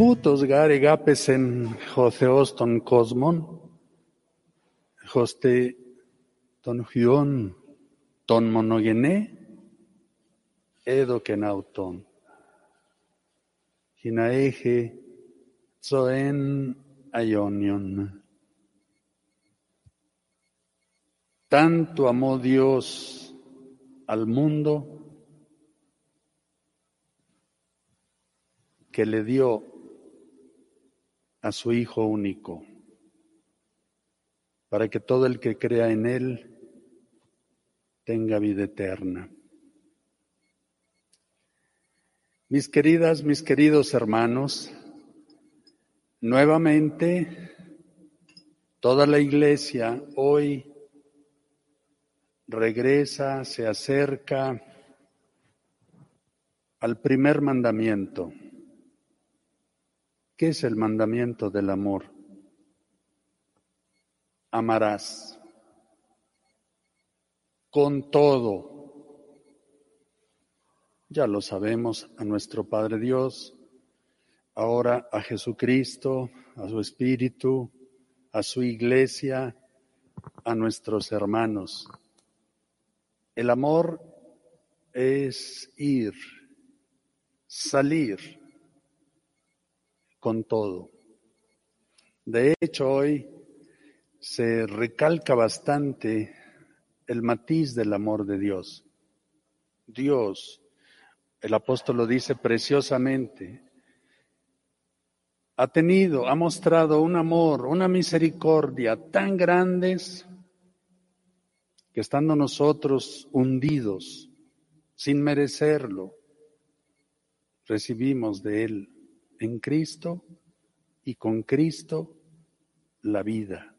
Eschutos gare gapesen joseos ton cosmon, joste ton hyon ton monogene, edo kenauton. Hinaeje zoen aionion. Tanto amó Dios al mundo que le dio a su Hijo único, para que todo el que crea en Él tenga vida eterna. Mis queridas, mis queridos hermanos, nuevamente toda la iglesia hoy regresa, se acerca al primer mandamiento. ¿Qué es el mandamiento del amor? Amarás con todo. Ya lo sabemos, a nuestro Padre Dios, ahora a Jesucristo, a su Espíritu, a su iglesia, a nuestros hermanos. El amor es ir, salir con todo. De hecho, hoy se recalca bastante el matiz del amor de Dios. Dios, el apóstol lo dice preciosamente, ha tenido, ha mostrado un amor, una misericordia tan grandes que estando nosotros hundidos, sin merecerlo, recibimos de Él en Cristo y con Cristo la vida.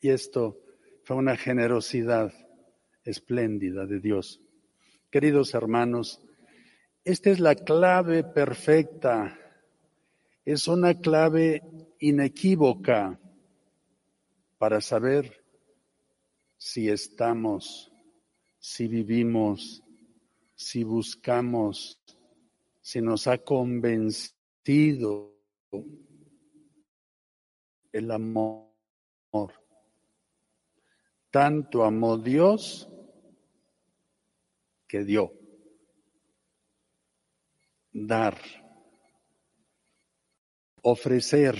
Y esto fue una generosidad espléndida de Dios. Queridos hermanos, esta es la clave perfecta, es una clave inequívoca para saber si estamos, si vivimos, si buscamos si nos ha convencido el amor. Tanto amó Dios que dio. Dar, ofrecer,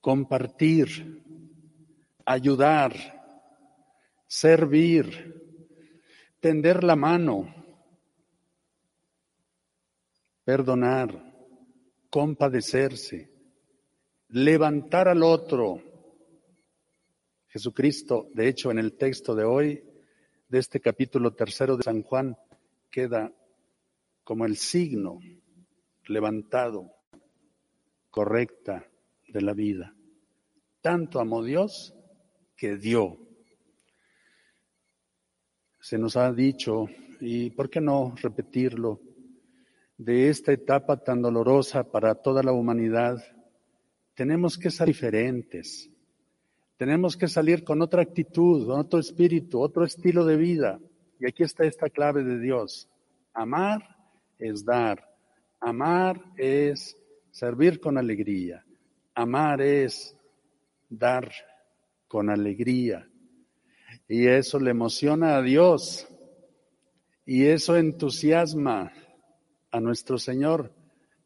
compartir, ayudar, servir, tender la mano perdonar, compadecerse, levantar al otro. Jesucristo, de hecho, en el texto de hoy, de este capítulo tercero de San Juan, queda como el signo levantado, correcta de la vida. Tanto amó Dios que dio. Se nos ha dicho, y ¿por qué no repetirlo? De esta etapa tan dolorosa para toda la humanidad, tenemos que ser diferentes. Tenemos que salir con otra actitud, otro espíritu, otro estilo de vida. Y aquí está esta clave de Dios. Amar es dar. Amar es servir con alegría. Amar es dar con alegría. Y eso le emociona a Dios. Y eso entusiasma a nuestro Señor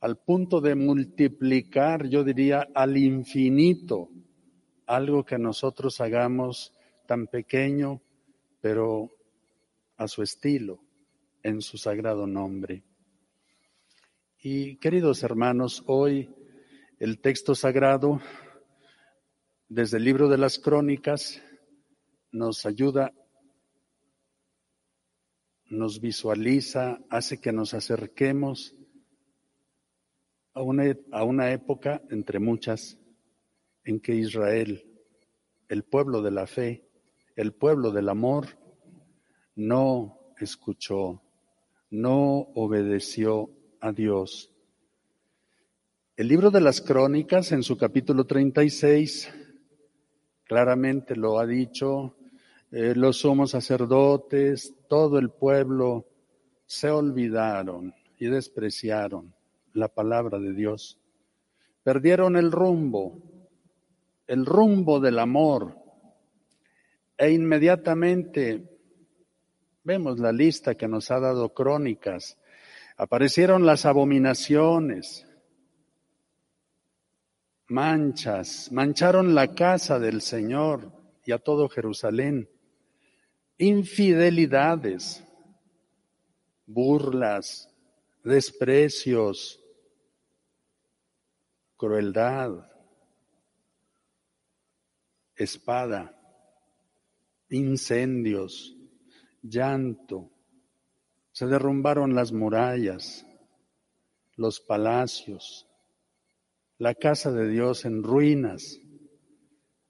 al punto de multiplicar, yo diría, al infinito, algo que nosotros hagamos tan pequeño, pero a su estilo, en su sagrado nombre. Y queridos hermanos, hoy el texto sagrado, desde el libro de las crónicas, nos ayuda nos visualiza, hace que nos acerquemos a una, a una época entre muchas en que Israel, el pueblo de la fe, el pueblo del amor, no escuchó, no obedeció a Dios. El libro de las crónicas, en su capítulo 36, claramente lo ha dicho, eh, los somos sacerdotes, todo el pueblo se olvidaron y despreciaron la palabra de Dios. Perdieron el rumbo, el rumbo del amor. E inmediatamente vemos la lista que nos ha dado crónicas. Aparecieron las abominaciones, manchas, mancharon la casa del Señor y a todo Jerusalén, infidelidades, burlas, desprecios, crueldad, espada, incendios, llanto. Se derrumbaron las murallas, los palacios, la casa de Dios en ruinas.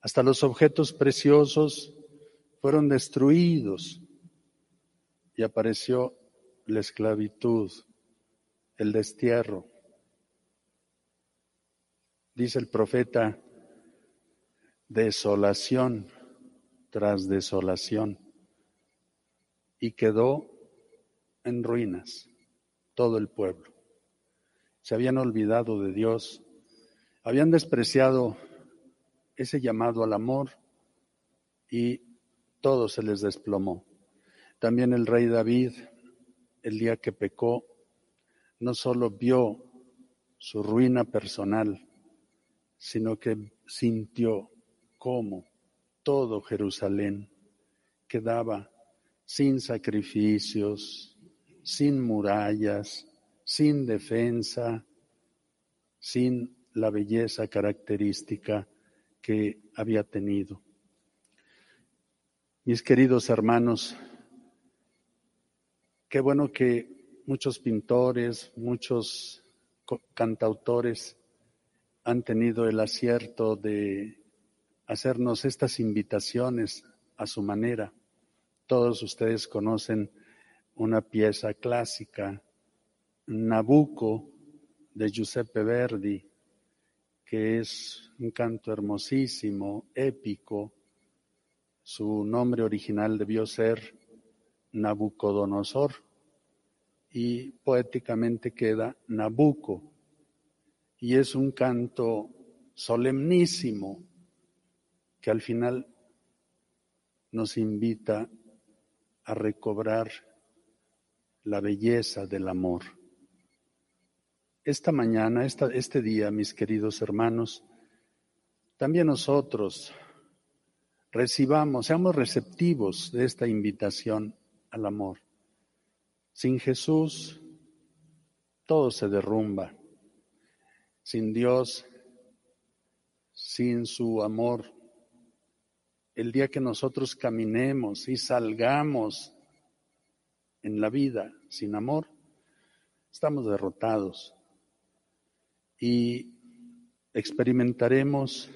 Hasta los objetos preciosos fueron destruidos y apareció la esclavitud, el destierro. Dice el profeta, desolación tras desolación. Y quedó en ruinas todo el pueblo. Se habían olvidado de Dios, habían despreciado ese llamado al amor y todo se les desplomó. También el rey David, el día que pecó, no solo vio su ruina personal, sino que sintió cómo todo Jerusalén quedaba sin sacrificios, sin murallas, sin defensa, sin la belleza característica que había tenido. Mis queridos hermanos, qué bueno que muchos pintores, muchos cantautores han tenido el acierto de hacernos estas invitaciones a su manera. Todos ustedes conocen una pieza clásica, Nabucco, de Giuseppe Verdi, que es un canto hermosísimo, épico. Su nombre original debió ser Nabucodonosor y poéticamente queda Nabucco y es un canto solemnísimo que al final nos invita a recobrar la belleza del amor. Esta mañana, este día, mis queridos hermanos, también nosotros recibamos, seamos receptivos de esta invitación al amor. Sin Jesús, todo se derrumba sin Dios, sin su amor. El día que nosotros caminemos y salgamos en la vida sin amor, estamos derrotados y experimentaremos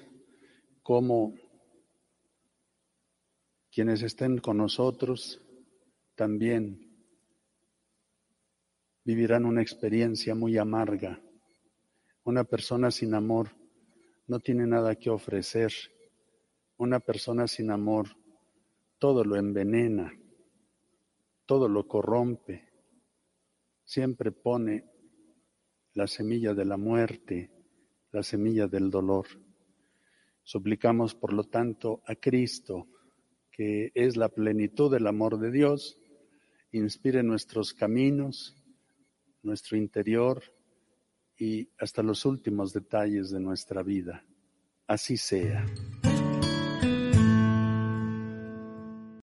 cómo quienes estén con nosotros también vivirán una experiencia muy amarga una persona sin amor no tiene nada que ofrecer. Una persona sin amor todo lo envenena, todo lo corrompe, siempre pone la semilla de la muerte, la semilla del dolor. Suplicamos, por lo tanto, a Cristo, que es la plenitud del amor de Dios, inspire nuestros caminos, nuestro interior, y hasta los últimos detalles de nuestra vida. Así sea.